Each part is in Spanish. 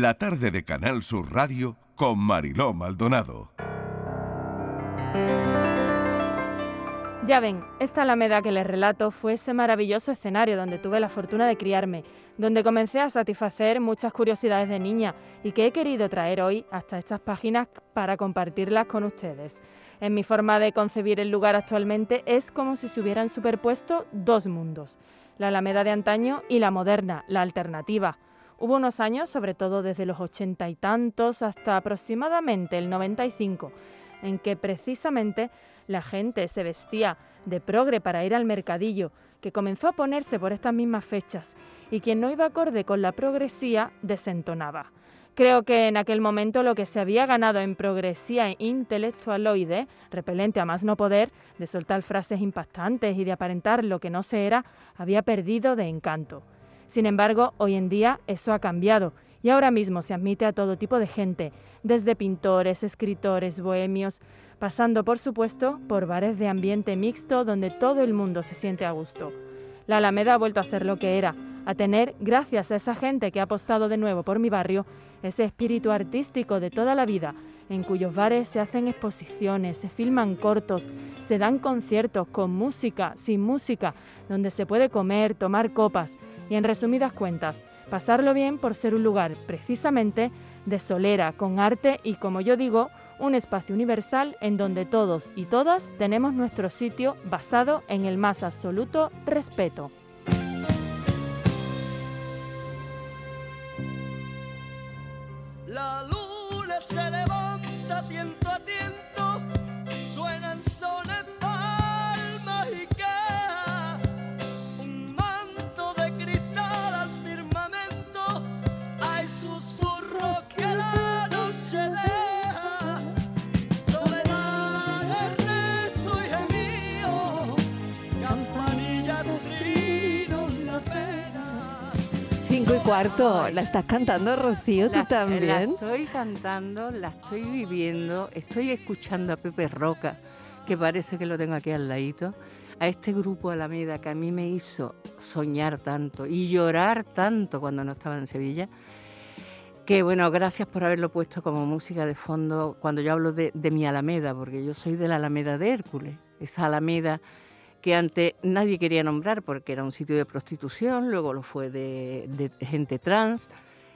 la tarde de Canal Sur Radio con Mariló Maldonado. Ya ven, esta Alameda que les relato fue ese maravilloso escenario donde tuve la fortuna de criarme, donde comencé a satisfacer muchas curiosidades de niña y que he querido traer hoy hasta estas páginas para compartirlas con ustedes. En mi forma de concebir el lugar actualmente es como si se hubieran superpuesto dos mundos, la Alameda de antaño y la moderna, la alternativa. Hubo unos años, sobre todo desde los ochenta y tantos hasta aproximadamente el 95, en que precisamente la gente se vestía de progre para ir al mercadillo, que comenzó a ponerse por estas mismas fechas, y quien no iba acorde con la progresía desentonaba. Creo que en aquel momento lo que se había ganado en progresía intelectualoide, repelente a más no poder, de soltar frases impactantes y de aparentar lo que no se era, había perdido de encanto. Sin embargo, hoy en día eso ha cambiado y ahora mismo se admite a todo tipo de gente, desde pintores, escritores, bohemios, pasando por supuesto por bares de ambiente mixto donde todo el mundo se siente a gusto. La Alameda ha vuelto a ser lo que era, a tener, gracias a esa gente que ha apostado de nuevo por mi barrio, ese espíritu artístico de toda la vida, en cuyos bares se hacen exposiciones, se filman cortos, se dan conciertos con música, sin música, donde se puede comer, tomar copas y, en resumidas cuentas, pasarlo bien por ser un lugar precisamente de solera, con arte y, como yo digo, un espacio universal en donde todos y todas tenemos nuestro sitio basado en el más absoluto respeto. La luna se levanta cuarto, ¿la estás cantando, Rocío, tú La- La también? estoy cantando, la estoy viviendo, estoy escuchando a Pepe Roca, que parece que lo tengo aquí al ladito, a este grupo Alameda que a mí me hizo soñar tanto y llorar tanto cuando no estaba en Sevilla. Que bueno, gracias por haberlo puesto como música de fondo cuando yo hablo de, de mi Alameda, porque yo soy de la Alameda de Hércules, esa Alameda que antes nadie quería nombrar porque era un sitio de prostitución, luego lo fue de, gente trans,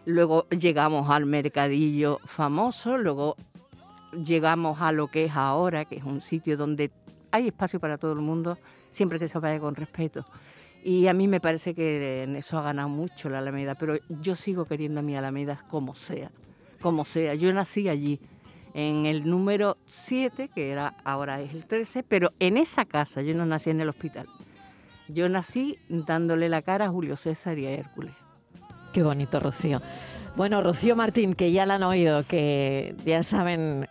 luego llegamos al mercadillo famoso, luego llegamos a lo que es ahora, que es un sitio donde hay espacio para todo el mundo, siempre que se vaya con respeto. Y a mí me parece que en eso ha ganado mucho la Alameda, pero yo sigo queriendo a mi Alameda como sea, como sea. Yo nací allí, en el número 7, que era ahora es el 13, pero en esa casa, yo no nací en el hospital. Yo nací dándole la cara a Julio César y a Hércules. Qué bonito, Rocío. Bueno, Rocío Martín, que ya la han oído, que ya saben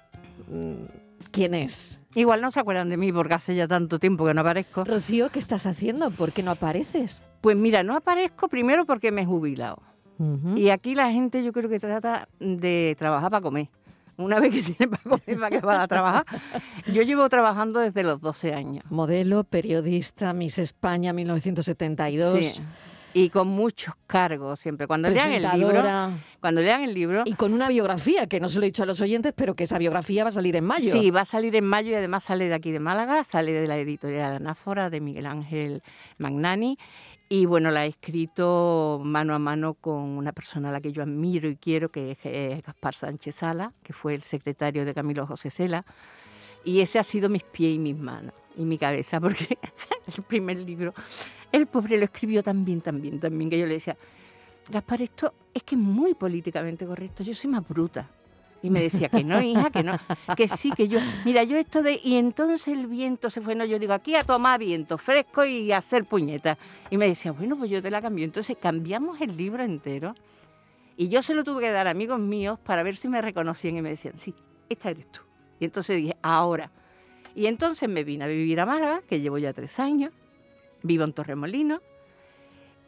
mm, quién es. Igual no se acuerdan de mí porque hace ya tanto tiempo que no aparezco. Rocío, ¿qué estás haciendo? ¿Por qué no apareces? Pues mira, no aparezco primero porque me he jubilado. Ujú. Y aquí la gente yo creo que trata de trabajar para comer. Una vez que tiene para comer, ¿para qué va a trabajar? Yo llevo trabajando desde los 12 años. Modelo, periodista, Miss España 1972. Sí. Y con muchos cargos siempre. Cuando lean el libro, cuando lean el libro, Y con una biografía, que no se lo he dicho a los oyentes, pero que esa biografía va a salir en mayo. Sí, va a salir en mayo y además sale de aquí de Málaga, sale de la editorial Anáfora de Miguel Ángel Magnani. Y bueno, la he escrito mano a mano con una persona a la que yo admiro y quiero, que es eh, Gaspar Sánchez Sala, que fue el secretario de Camilo José Cela. Y ese ha sido mis pies y mis manos y mi cabeza, porque el primer libro, el pobre lo escribió bien, tan bien, que yo le decía, Gaspar, esto es que es muy políticamente correcto, yo soy más bruta. Y me decía que no, hija, que no, que sí, que yo, mira, yo esto de, y entonces el viento se fue, no, yo digo, aquí a tomar viento fresco y a hacer puñetas. Y me decía, bueno, pues yo te la cambio. Entonces cambiamos el libro entero y yo se lo tuve que dar a amigos míos para ver si me reconocían y me decían, sí, esta eres tú. Y entonces dije, ahora. Y entonces me vine a vivir a Málaga, que llevo ya tres años, vivo en Torremolinos.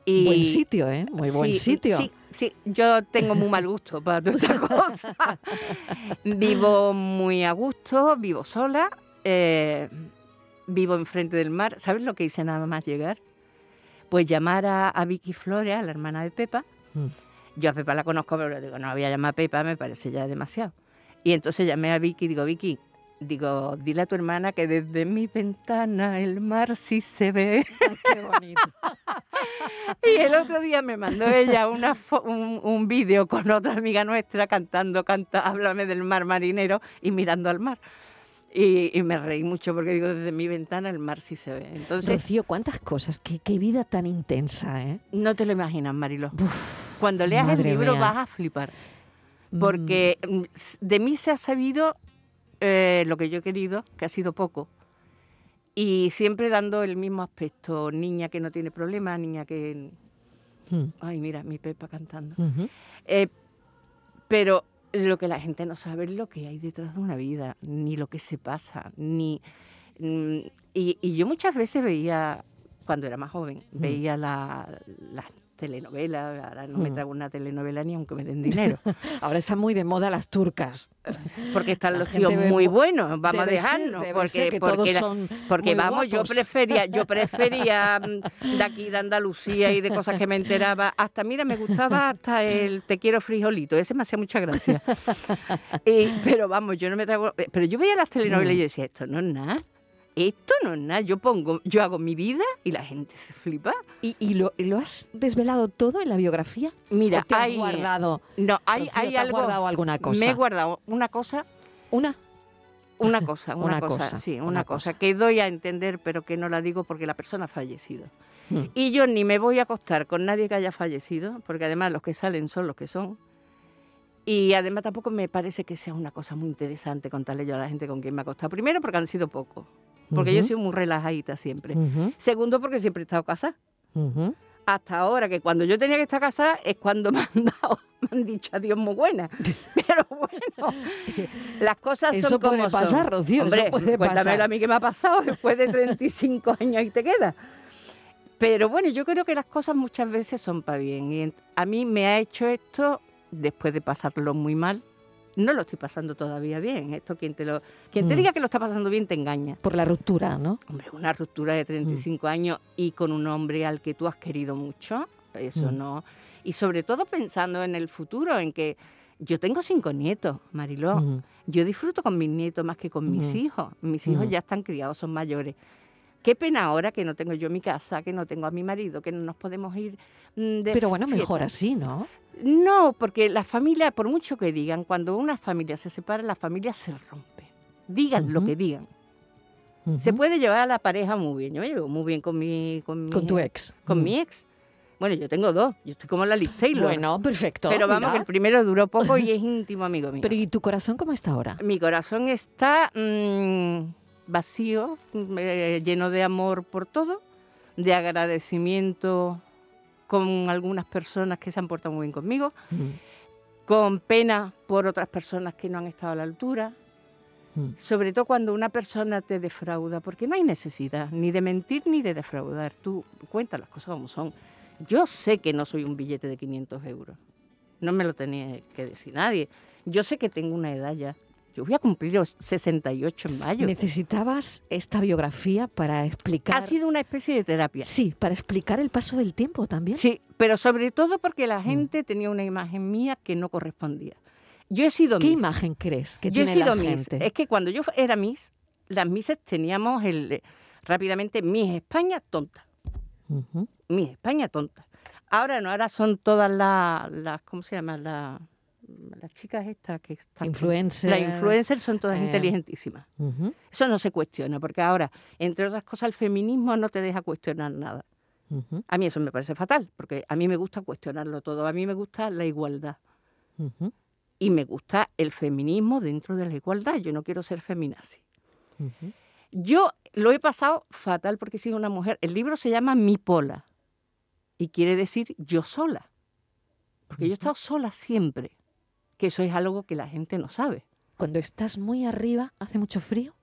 Y Buen sitio, ¿eh? Muy buen Sí, sitio. Sí, sí, yo tengo muy mal gusto para todas estas cosas. vivo muy a gusto, vivo sola, eh, vivo enfrente del mar. ¿Sabes lo que hice nada más llegar? Pues llamar a, a Vicky Flores, a la hermana de Pepa, Mm. Yo a Pepa la conozco, pero le digo, no la voy a llamar Pepa, me parece ya demasiado. Y entonces llamé a Vicky y digo, Vicky, digo, dile a tu hermana que desde mi ventana el mar sí se ve. Qué bonito. Y el otro día me mandó ella una un, un vídeo con otra amiga nuestra cantando, canta, háblame del mar marinero y mirando al mar. Y, y me reí mucho porque digo, desde mi ventana el mar sí se ve. Entonces, Rocío, cuántas cosas, qué, qué vida tan intensa, ¿eh? no te lo imaginas, Marilo. Uf, Cuando leas el libro mía. vas a flipar. Porque mm, s- de mí se ha sabido eh, lo que yo he querido, que ha sido poco. Y siempre dando el mismo aspecto, niña que no tiene problemas, niña que... Mm, Ay, mira, mi Pepa cantando. Eh, pero lo que la gente no sabe es lo que hay detrás de una vida, ni lo que se pasa, ni... mm, y, y yo muchas veces veía, cuando era más joven, Mm. veía la- las telenovelas, ahora no me Mm. trago una telenovela ni aunque me den dinero, Ahora están muy de moda las turcas. porque están La los tíos muy mu- buenos, vamos a ser, dejarnos, porque, ser porque era- vamos, yo prefería, yo prefería mm, de aquí de Andalucía y de cosas que me enteraba. Hasta, mira, me gustaba hasta el te quiero frijolito, ese me hacía mucha gracia. Y- pero vamos, yo no me trago. Pero yo veía las telenovelas y yo decía, esto no es nada. Esto no es nada. Yo pongo, yo hago mi vida y la gente se flipa. ¿Y, y lo, lo has desvelado todo en la biografía? Mira, ¿O te has hay, guardado? no, hay, Rocío, hay ¿te has algo. guardado alguna cosa? Me he guardado una cosa ¿Una? Una cosa, una, Una cosa, cosa, sí, una, una cosa, cosa. que doy a entender, pero que no la digo porque la persona ha fallecido. Hmm. Y yo ni me voy a acostar con nadie que haya fallecido, porque además los que salen son los que son. Y además tampoco me parece que sea una cosa muy interesante contarle yo a la gente con quien me he acostado. Primero porque han sido pocos, porque yo he Ujú. sido muy relajadita siempre. Segundo porque siempre he estado casada. Hasta ahora, que cuando yo tenía que estar casada es cuando me han dado, me han dicho adiós muy buena. Pero bueno, las cosas Eso son como puede son. pasar, Rocío, eso Hombre, puede cuéntamelo pasar. a mí que me ha pasado después de 35 años y te queda. Pero bueno, yo creo que las cosas muchas veces son para bien. Y a mí me ha hecho esto después de pasarlo muy mal. No lo estoy pasando todavía bien. Esto quien te lo, quien te Mm. diga que lo está pasando bien te engaña. Por la ruptura, ¿no? Hombre, una ruptura de 35 años y con un hombre al que tú has querido mucho, eso Mm. no. Y sobre todo pensando en el futuro, en que yo tengo cinco nietos, Mariló. Ujú. Yo disfruto con mis nietos más que con mis hijos. Mis hijos ya están criados, son mayores. Qué pena ahora que no tengo yo mi casa, que no tengo a mi marido, que no nos podemos ir mm, de Pero bueno, fiesta. mejor así, ¿no? No, porque la familia, por mucho que digan, cuando una familia se separa, la familia se rompe. Digan lo que digan. Se puede llevar a la pareja muy bien. Yo me llevo muy bien con mi, con mi, Con tu ex. con Mm. mi ex. Bueno, yo tengo dos. Yo estoy como la Liz Taylor. Bueno, perfecto. pero vamos, que el primero duró poco y es íntimo amigo mío. Pero ¿y tu corazón cómo está ahora? Mi corazón está mm, vacío, eh, lleno de amor por todo, de agradecimiento con algunas personas que se han portado muy bien conmigo, Mm. con pena por otras personas que no han estado a la altura, Mm. sobre todo cuando una persona te defrauda, porque no hay necesidad ni de mentir ni de defraudar. Tú cuentas las cosas como son. Yo sé que no soy un billete de 500 euros. No me lo tenía que decir nadie. Yo sé que tengo una edad ya. Yo voy a cumplir los 68 en mayo. ¿Necesitabas esta biografía para explicar? Ha sido una especie de terapia. Sí, para explicar el paso del tiempo también. Sí, pero sobre todo porque Mm. la gente tenía una imagen mía que no correspondía. Yo he sido ¿Qué imagen crees que yo he tiene sido la Miss. gente? Es que cuando yo era Miss, las Misses teníamos el eh, rápidamente Miss España tonta. Ujú. Miss España tonta. Ahora no, ahora son todas las, las ¿cómo se llama? Las, las chicas estas que están... Influencer. Las influencers son todas eh, inteligentísimas. Eso no se cuestiona, porque ahora, entre otras cosas, el feminismo no te deja cuestionar nada. A mí eso me parece fatal, porque a mí me gusta cuestionarlo todo. A mí me gusta la igualdad. Y me gusta el feminismo dentro de la igualdad. Yo no quiero ser feminazi. Yo lo he pasado fatal porque he sido una mujer. El libro se llama Mi Pola y quiere decir yo sola. Porque yo he estado sola siempre. Que eso es algo que la gente no sabe. Cuando estás muy arriba, hace mucho frío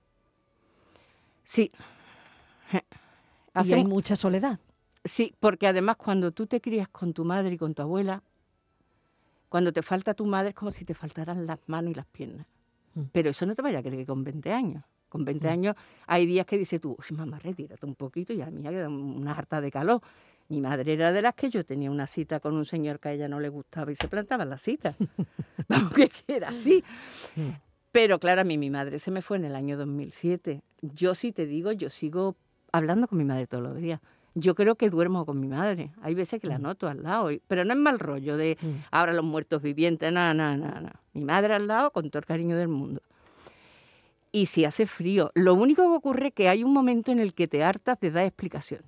Sí. y Hace hay mu- mucha soledad. Sí, porque además cuando tú te crías con tu madre y con tu abuela, cuando te falta tu madre es como si te faltaran las manos y las piernas. Mm. Pero eso no te vaya a creer que con 20 años. Con 20 Mm. años hay días que dices tú, "Uy, mamá, retírate un poquito y a mí me queda una harta de calor. Mi madre era de las que yo tenía una cita con un señor que a ella no le gustaba y se plantaba la cita. Vamos, que era así. Mm. Pero claro, a mí mi madre se me fue en el año 2007. Yo sí te digo, yo sigo hablando con mi madre todos los días. Yo creo que duermo con mi madre. Hay veces que la Mm. noto al lado, pero no es mal rollo de Mm. ahora los muertos vivientes, no, no, no, no. Mi madre al lado con todo el cariño del mundo. Y si hace frío, lo único que ocurre es que hay un momento en el que te hartas de dar explicaciones.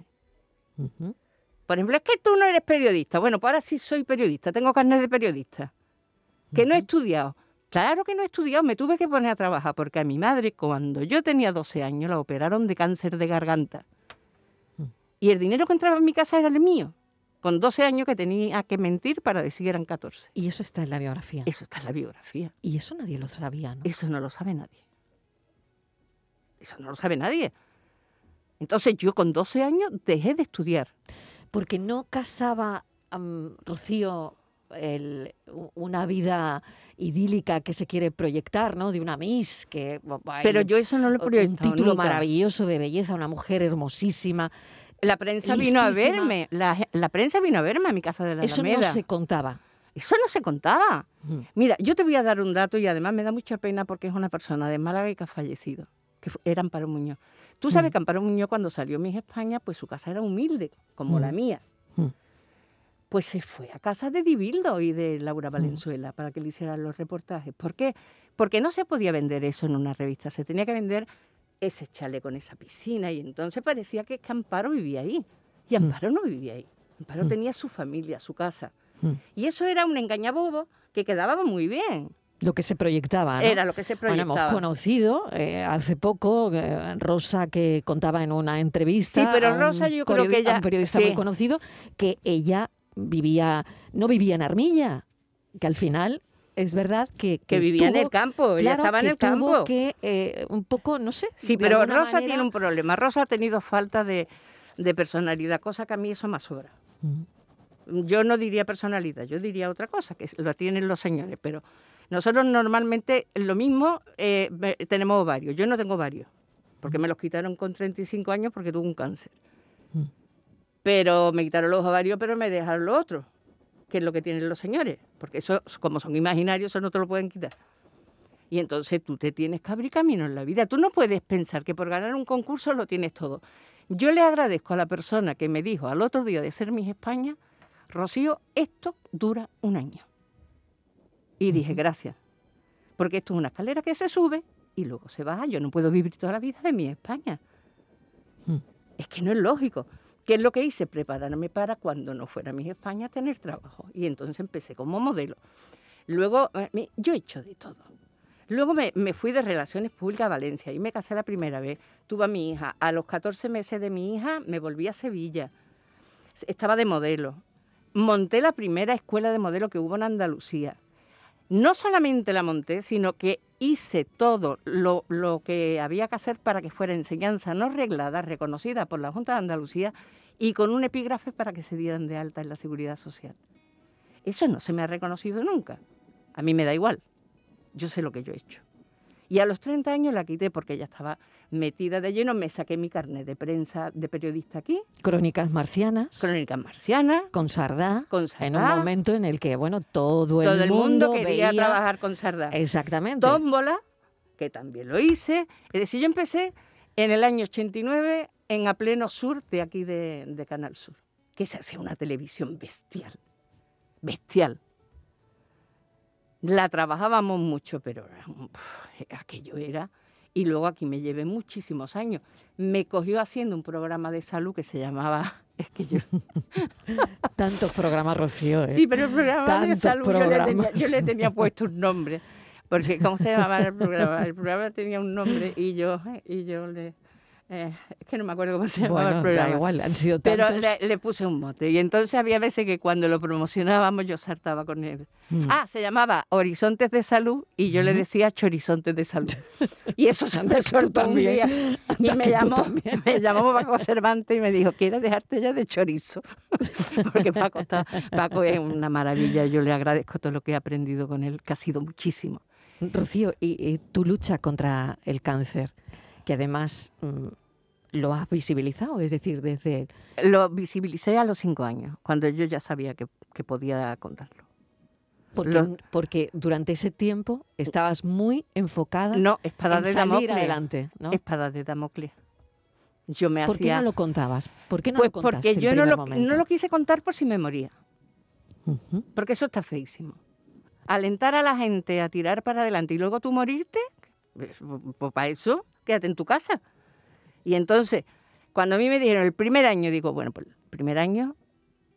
Por ejemplo, es que tú no eres periodista. Bueno, pues ahora sí soy periodista, tengo carnet de periodista. Que no he estudiado. Claro que no he estudiado, me tuve que poner a trabajar porque a mi madre, cuando yo tenía 12 años, la operaron de cáncer de garganta. Mm. Y el dinero que entraba en mi casa era el mío. Con 12 años que tenía que mentir para decir que eran 14. Y eso está en la biografía. Eso está en la biografía. Y eso nadie lo sabía, ¿no? Eso no lo sabe nadie. Eso no lo sabe nadie. Entonces yo con 12 años dejé de estudiar. Porque no casaba am, Rocío el- una vida idílica que se quiere proyectar, ¿no? De una Miss que Pero yo eso no lo he un título nunca. maravilloso de belleza, una mujer hermosísima. La prensa vino a verme. La, la prensa vino a verme a mi casa de la Eso Alameda. no se contaba. Eso no se contaba. Mm. Mira, yo te voy a dar un dato y además me da mucha pena porque es una persona de Málaga y que ha fallecido, que fu- era Amparo Muñoz. Tú sabes Mm. que Amparo Muñoz cuando salió Miss España, pues su casa era humilde, como la Mm. mía. Mm. Pues se fue a casa de Dibildo y de Laura Valenzuela para que le hicieran los reportajes. ¿Por qué? Porque no se podía vender eso en una revista, se tenía que vender ese chale con esa piscina y entonces parecía que, que Amparo vivía ahí. Y Mm. Amparo no vivía ahí. Amparo Mm. tenía su familia, su casa. Mm. Y eso era un engañabobo que quedaba muy bien. Lo que se proyectaba, ¿no? Era lo que se Bueno, proyectaba. hemos conocido eh, hace poco eh, Rosa que contaba en una entrevista Sí, pero Rosa yo creo que a ella- un periodista sí. muy conocido que ella vivía no vivía en Armilla, que al final es verdad que, que vivía en tuvo- el campo, ella claro, estaba en que el tuvo campo. que eh, un poco, no sé. Sí, pero Rosa manera- tiene un problema. Rosa ha tenido falta de, de personalidad, cosa que a mí eso me sobra. Mm. Yo no diría personalidad, yo diría otra cosa, que lo tienen los señores, pero nosotros normalmente lo mismo eh, tenemos ovarios. Yo no tengo ovarios, porque me los quitaron con 35 años porque tuve un cáncer. Mm. Pero me quitaron los ovarios, pero me dejaron lo otro, que es lo que tienen los señores, porque eso, como son imaginarios, eso no te lo pueden quitar. Y entonces tú te tienes que abrir camino en la vida. Tú no puedes pensar que por ganar un concurso lo tienes todo. Yo le agradezco a la persona que me dijo al otro día de ser Miss España, Rocío, esto dura un año. Y dije, gracias. Porque esto es una escalera que se sube y luego se baja. Yo no puedo vivir toda la vida de Miss España. Mm. Es que no es lógico. ¿Qué es lo que hice? Prepararme para cuando no fuera Miss España tener trabajo. Y entonces empecé como modelo. Luego, eh, yo he hecho de todo. Luego me, me fui de Relaciones Públicas a Valencia y me casé la primera vez. Tuve a mi hija. A los 14 meses de mi hija me volví a Sevilla. Estaba de modelo. Monté la primera escuela de modelo que hubo en Andalucía. No solamente la monté, sino que hice todo lo, lo que había que hacer para que fuera enseñanza no reglada, reconocida por la Junta de Andalucía y con un epígrafe para que se dieran de alta en la seguridad social. Eso no se me ha reconocido nunca. A mí me da igual. Yo sé lo que yo he hecho. Y a los 30 años la quité porque ya estaba metida de lleno. Me saqué mi carnet de prensa de periodista aquí, Crónicas marcianas, Crónicas Marcianas, con Sardá, con en un Sardá. momento en el que, bueno, todo el, Todo el mundo quería veía- trabajar con Sardá. Exactamente. Tómbola, que también lo hice. Es decir, yo empecé en el año 89 en A Pleno Sur de aquí de, de Canal Sur, que se hacía una televisión bestial, bestial. La trabajábamos mucho, pero aquello era... Y luego aquí me llevé muchísimos años. Me cogió haciendo un programa de salud que se llamaba... Es que yo Tantos programas, Rocío. ¿eh? Sí, pero el programa de salud yo le, tenía, yo le tenía puesto un nombre. Porque, ¿cómo se llamaba el programa? El programa tenía un nombre y yo, y yo le... eh, es que no me acuerdo cómo se llamaba Bueno, el programa. da igual, han sido Pero tantos. le, le puse un mote. Y entonces había veces que cuando lo promocionábamos yo saltaba con él. Mm. Ah, se llamaba Horizontes de Salud y yo le decía Chorizontes de Salud. Y eso se me soltó un también, día. Y me llamó, me llamó Paco Cervantes y me dijo, ¿quieres dejarte ya de chorizo? Porque Paco, está, Paco es una maravilla. Yo le agradezco todo lo que he aprendido con él, que ha sido muchísimo. Rocío, y, y tu lucha contra el cáncer, que además mm, lo has visibilizado, es decir, desde... Lo visibilicé a los cinco años, cuando yo ya sabía que, que podía contarlo. Porque, Lo- porque durante ese tiempo estabas muy enfocada No, espada en de salir Damocles. adelante, ¿no? Espada de Damocles. Yo me ¿Por qué hacía... no lo contabas? ¿Por qué no pues lo contaste porque yo en no lo, momento? no lo quise contar por si me moría. Porque eso está feísimo. Alentar a la gente a tirar para adelante y luego tú morirte, pues, pues para eso, quédate en tu casa. Y entonces, cuando a mí me dijeron el primer año, digo, bueno, pues el primer año,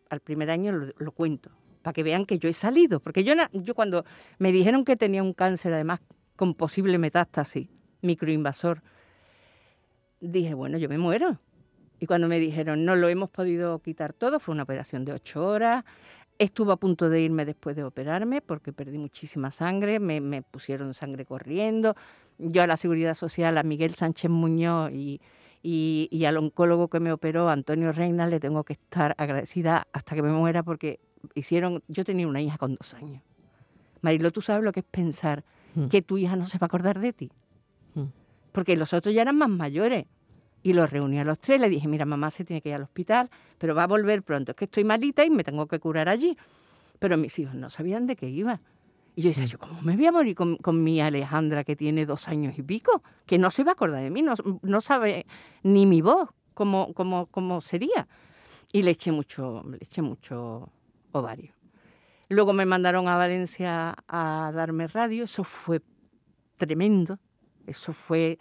al primer año lo, cuento, para que vean que yo he salido. Porque yo, yo cuando me dijeron que tenía un cáncer, además con posible metástasis, microinvasor, dije, bueno, yo me muero. Y cuando me dijeron, no lo hemos podido quitar todo, fue una operación de ocho horas. Estuve a punto de irme después de operarme porque perdí muchísima sangre, me pusieron sangre corriendo. Yo a la Seguridad Social, a Miguel Sánchez Muñoz y, y- y al oncólogo que me operó, Antonio Reina, le tengo que estar agradecida hasta que me muera porque hicieron, yo tenía una hija con dos años. Marilo, ¿tú sabes lo que es pensar Mm. que tu hija no se va a acordar de ti? Mm. Porque los otros ya eran más mayores. Y los reuní a los tres, le dije, mira, mamá se tiene que ir al hospital, pero va a volver pronto. Es que estoy malita y me tengo que curar allí. Pero mis hijos no sabían de qué iba. Y yo decía, yo, ¿cómo me voy a morir con, con mi Alejandra que tiene dos años y pico? Que no se va a acordar de mí, no, no sabe ni mi voz cómo, cómo, cómo sería. Y le eché mucho, le eché mucho ovario. Luego me mandaron a Valencia a darme radio, eso fue tremendo, eso fue,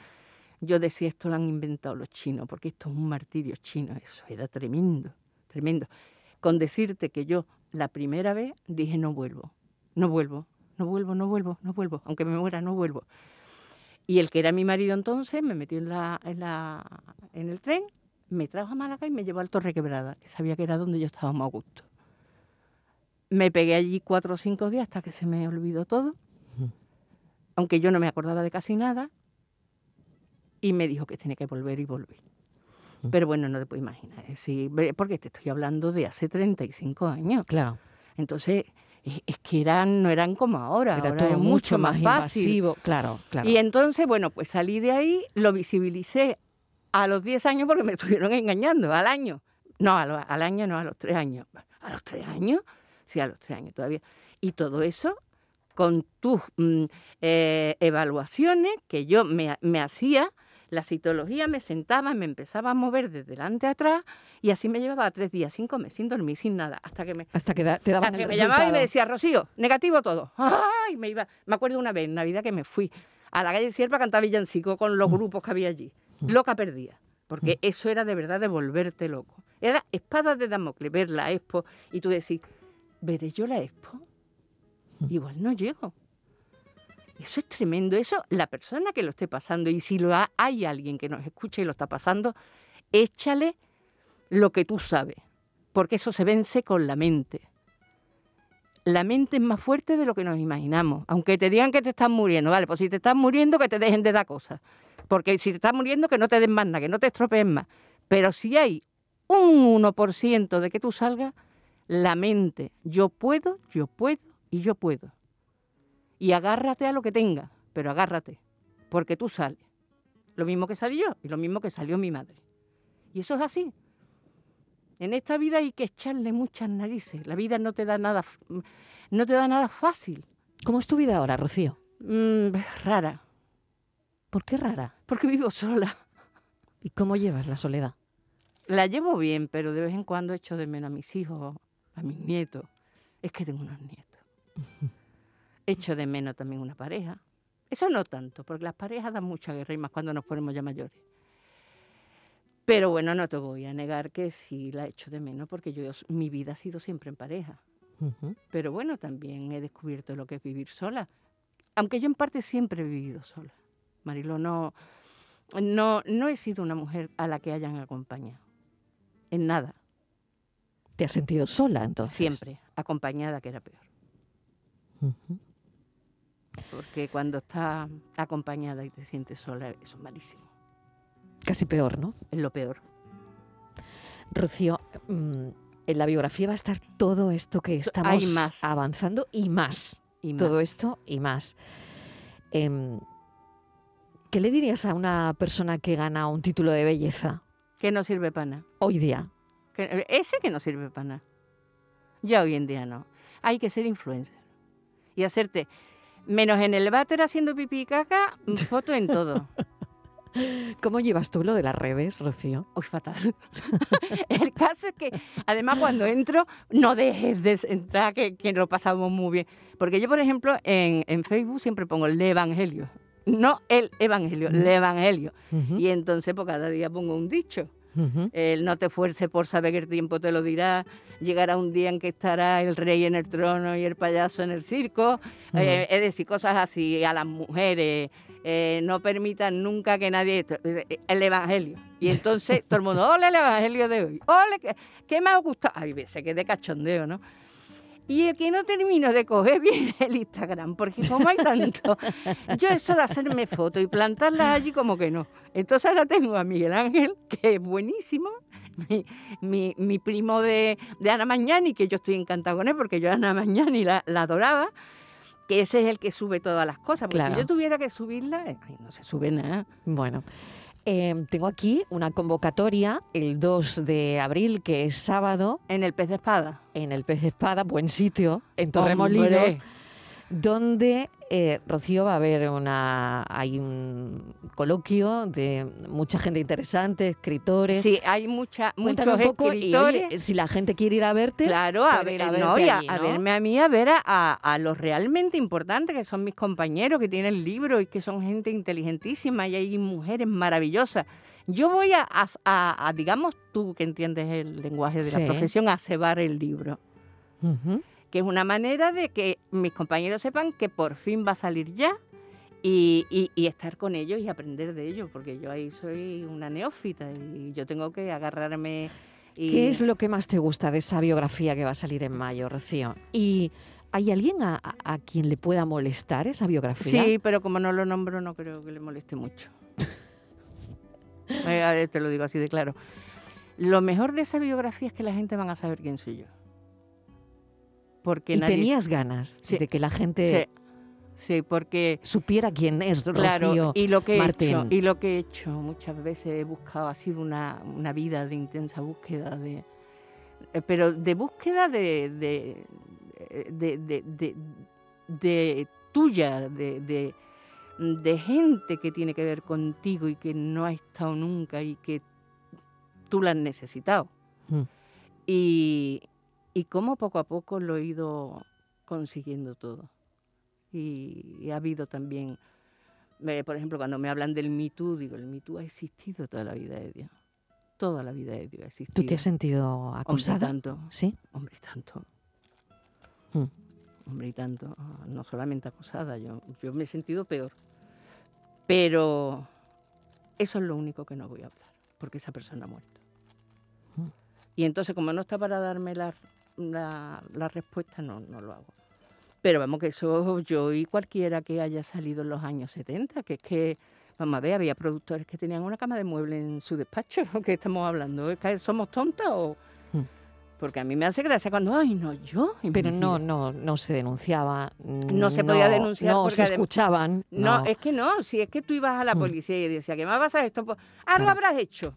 yo decía, esto lo han inventado los chinos, porque esto es un martirio chino, eso era tremendo, tremendo. Con decirte que yo la primera vez dije, no vuelvo, no vuelvo, no vuelvo, no vuelvo, no vuelvo, aunque me muera, no vuelvo. Y el que era mi marido entonces me metió en, la, en, la, en el tren, me trajo a Málaga y me llevó al Torre Quebrada, que sabía que era donde yo estaba más a gusto. Me pegué allí cuatro o cinco días hasta que se me olvidó todo, aunque yo no me acordaba de casi nada, y me dijo que tenía que volver y volví. Pero bueno, no te puedo imaginar, es decir, ve- porque te estoy hablando de hace 35 años. Claro, Entonces, es, que eran, no eran como ahora, era ahora todo es mucho más fácil. invasivo. Claro, claro. Y entonces, bueno, pues salí de ahí, lo visibilicé a los 10 años porque me estuvieron engañando, al año. No, a lo- al año no, a los 3 años. ¿A los 3 años? Sí, a los 3 años todavía. Y todo eso con tus mm, eh, evaluaciones que yo me, me hacía, la citología me sentaba, me empezaba a mover de delante a atrás y así me llevaba tres días sin comer, sin dormir, sin nada, hasta que me, Hasta que da- te daban hasta el que me llamaba y me decía, Rocío, negativo todo. ¡Ay! Me, iba, me acuerdo una vez en Navidad que me fui a la calle Sierra a cantar villancico con Mm. los grupos que había allí. Loca perdida. Porque eso era de verdad de volverte loco. Era espada de Damocles, ver la expo y tú decís, ¿veré yo la expo? Mm. Igual no llego. Eso es tremendo. Eso, la persona que lo esté pasando, y si lo ha- hay alguien que nos escucha y lo está pasando, échale lo que tú sabes, porque eso se vence con la mente. La mente es más fuerte de lo que nos imaginamos. Aunque te digan que te estás muriendo, vale, pues si te estás muriendo, que te dejen de dar cosas. Porque si te estás muriendo, que no te den más nada, que no te estropeen más. Pero si hay un 1% de que tú salgas, la mente, yo puedo, yo puedo y yo puedo. Y agárrate a lo que tengas, pero agárrate, porque tú sales. Lo mismo que salí yo y lo mismo que salió mi madre. Y eso es así. En esta vida hay que echarle muchas narices. La vida no te da nada, f- no te da nada fácil. ¿Cómo es tu vida ahora, Rocío? Mm, rara, ¿Por qué rara? porque vivo sola. ¿Y cómo llevas la soledad? La llevo bien, pero de vez en cuando echo de menos a mis hijos, a mis nietos. Es que tengo unos nietos. Echo de menos también una pareja. Eso no tanto, porque las parejas dan mucha guerra y más cuando nos ponemos ya mayores. Pero bueno, no te voy a negar que sí la echo de menos, porque yo mi vida ha sido siempre en pareja. Ujú. Pero bueno, también he descubierto lo que es vivir sola. Aunque yo en parte siempre he vivido sola. Marilo, no, no, no he sido una mujer a la que hayan acompañado. En nada. ¿Te has sentido sola entonces? Siempre. Acompañada, que era peor. Ujú. Porque cuando estás acompañada y te sientes sola, eso es malísimo. Casi peor, ¿no? Es lo peor. Rocío, mm, en la biografía va a estar todo esto que estamos más. avanzando y más. Y más. Todo esto y más. Em, ¿Qué le dirías a una persona que gana un título de belleza que no sirve para nada. Hoy día. Que- ese que no sirve para nada. Ya hoy en día no. Hay que ser influencer. Y hacerte, menos en el váter haciendo pipí y caca, foto en todo. ¿Cómo llevas tú lo de las redes, Rocío? Uy, fatal. el caso es que, además, cuando entro, no dejes de entrar, que, que lo pasamos muy bien. Porque yo, por ejemplo, en, en Facebook siempre pongo el evangelio. No el evangelio, el evangelio. Y entonces, pues cada día pongo un dicho. El no te esfuerces por saber que el tiempo te lo dirá. Llegará un día en que estará el rey en el trono y el payaso en el circo. Eh, es decir, cosas así a las mujeres. eh, no permitan nunca que nadie... eh, El evangelio. Y entonces todo el mundo, ole el evangelio de hoy. Ole, ¿qué, qué me ha gustado? Ay, veces que de cachondeo, ¿no? Y el que no termino de coger bien el Instagram, porque como hay tanto, yo eso de hacerme fotos y plantarlas allí como que no. Entonces ahora tengo a Miguel Ángel, que es buenísimo, mi, mi- mi primo de, de Ana Mañani, que yo estoy encantada con él, porque yo a Ana Mañani la, la adoraba, que ese es el que sube todas las cosas. Porque Claro. si yo tuviera que subirla, ay, no se sube nada. Bueno, eh, tengo aquí una convocatoria el 2 de abril, que es sábado, En el pez de espada. en el Pez de Espada, buen sitio, en Torremolinos, donde eh, Rocío va a haber una hay un coloquio de mucha gente interesante, escritores. Sí, hay mucha, Cuéntame muchos un poco y escritores. oye, si la gente quiere ir a verte, Claro, a, ir ver, a no, verte y a, allí, a ¿no? verme a mí, a ver a, los realmente importantes, que son mis compañeros, que tienen libros y que son gente inteligentísima y hay mujeres maravillosas. Yo voy a, digamos, tú que entiendes el lenguaje de Sí. la profesión, a cebar el libro, que es una manera de que mis compañeros sepan que por fin va a salir ya y, y- y estar con ellos y aprender de ellos, porque yo ahí soy una neófita y yo tengo que agarrarme... Y... ¿Qué es lo que más te gusta de esa biografía que va a salir en mayo, Rocío? ¿Y hay alguien a, a- a quien le pueda molestar esa biografía? Sí, pero como no lo nombro, no creo que le moleste mucho. Eh, a ver, te lo digo así de claro. Lo mejor de esa biografía es que la gente van a saber quién soy yo. Porque y nadie... tenías ganas Sí. de que la gente Sí, sí, porque... supiera quién es Rocío. Y lo que he hecho, y lo que he hecho muchas veces he buscado, ha sido una, una vida de intensa búsqueda, de, eh, pero de búsqueda de, de, de, de- de- tuya, de, de, de gente que tiene que ver contigo y que no ha estado nunca y que tú la has necesitado. Mm. Y, y cómo poco a poco lo he ido consiguiendo todo. Y, y ha habido también, eh, por ejemplo, cuando me hablan del Me Too, digo, el Me Too ha existido toda la vida de Dios. Toda la vida de Dios ha existido. ¿Tú te has sentido Hombre, acosada? tanto. Sí. Hombre, y tanto. Mm. Hombre, y tanto. Ah, No solamente acosada, yo, yo me he sentido peor. Pero eso es lo único que no voy a hablar, porque esa persona ha muerto. Mm. Y entonces, como no está para darme la, la, la respuesta, no, no lo hago. Pero vamos, que eso yo y cualquiera que haya salido en los años 70, que es que, vamos a ver, había productores que tenían una cama de muebles en su despacho, que estamos hablando? ¿Es que somos tontas o...? Mm. Porque a mí me hace gracia cuando, ay, no, yo. Pero no, vida". no, no se denunciaba. No se podía denunciar No porque se escuchaban. No, No, es que no, si es que tú ibas a la Mm. policía y decías, ¿qué me pasa esto? Pues, ah, lo habrás hecho.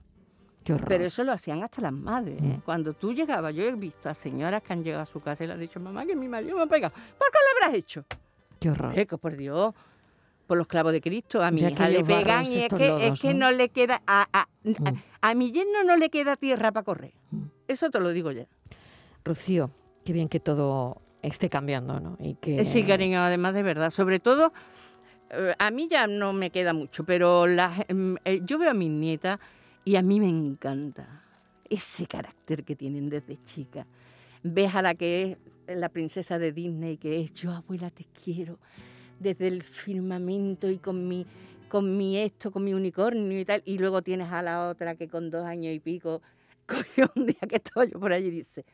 Qué horror. Pero eso lo hacían hasta las madres. ¿eh? Mm. Cuando tú llegabas, yo he visto a señoras que han llegado a su casa y le han dicho, mamá, que mi marido me ha pegado. ¿Por qué lo habrás hecho? Qué horror. Que por Dios, por los clavos de Cristo, a mi De hija le pegan y es que, lodos, es que ¿no? no le queda, a, a, Mm. a mi yerno no le queda tierra para correr. Mm. Eso te lo digo ya. Rocío, qué bien que todo esté cambiando, ¿no? Y que... Sí, cariño, además de verdad. Sobre todo, eh, a mí ya no me queda mucho, pero la- em, eh, yo veo a mis nietas y a mí me encanta ese carácter que tienen desde chica. Ves a la que es la princesa de Disney, que es yo, abuela, te quiero, desde el firmamento y con mi, con mi esto, con mi unicornio y tal. Y luego tienes a la otra que con dos años y pico, cogió un día que estaba yo por allí y dice,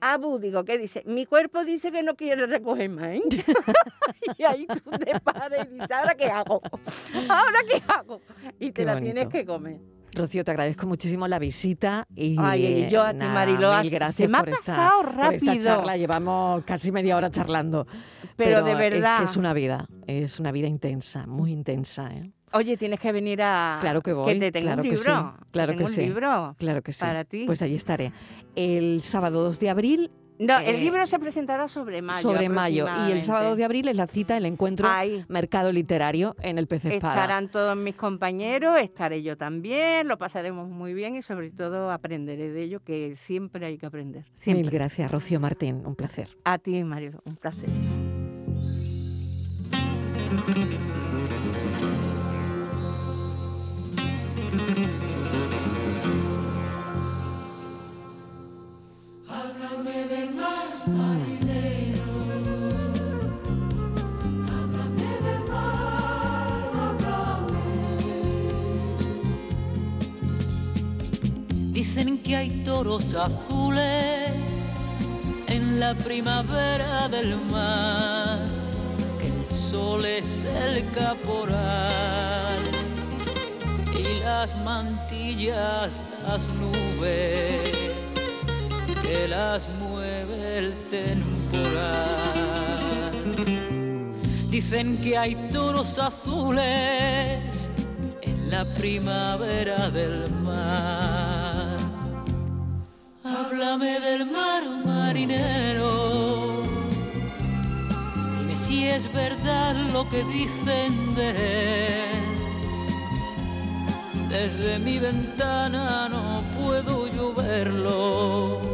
Abu, digo, ¿qué dice? Mi cuerpo dice que no quiere recoger más. ¿eh?". y ahí tú te paras y dices, ¿ahora qué hago? ¿Ahora qué hago? Y te Qué la tienes que comer. Rocío, te agradezco muchísimo la visita y Ay, y yo a ti, Mariló, gracias se me ha por esta, pasado por esta rápido. charla. Llevamos casi media hora charlando. Pero, de es que verdad. Es, una vida, es una vida intensa, muy intensa. ¿eh? Oye, tienes que venir a... Claro que voy. te tengo claro un que libro. sí, claro tengo que un sí. libro Claro que sí. para ti. Pues ahí estaré. El sábado 2 de abril, no, eh, el libro se presentará sobre mayo. sobre mayo. Y el sábado de abril es la cita, el encuentro Ahí. Mercado Literario en el Espada. Estarán todos mis compañeros, estaré yo también, lo pasaremos muy bien y sobre todo aprenderé de ello, que siempre hay que aprender. Mil gracias, Rocío Martín. Un placer. A ti, Mario, un placer. Dicen que hay toros azules en la primavera del mar, que el sol es el caporal y las mantillas, las nubes, que las mueve el temporal. Dicen que hay toros azules en la primavera del mar. Háblame del mar marinero. Dime si es verdad lo que dicen de él. Desde mi ventana no puedo yo verlo.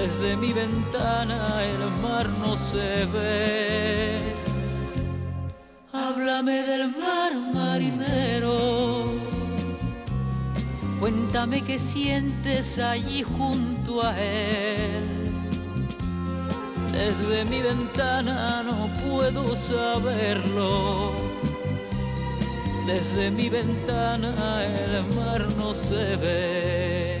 Desde mi ventana el mar no se ve. Háblame del mar marinero. Cuéntame qué sientes allí junto a él. Desde mi ventana no puedo saberlo. Desde mi ventana el mar no se ve.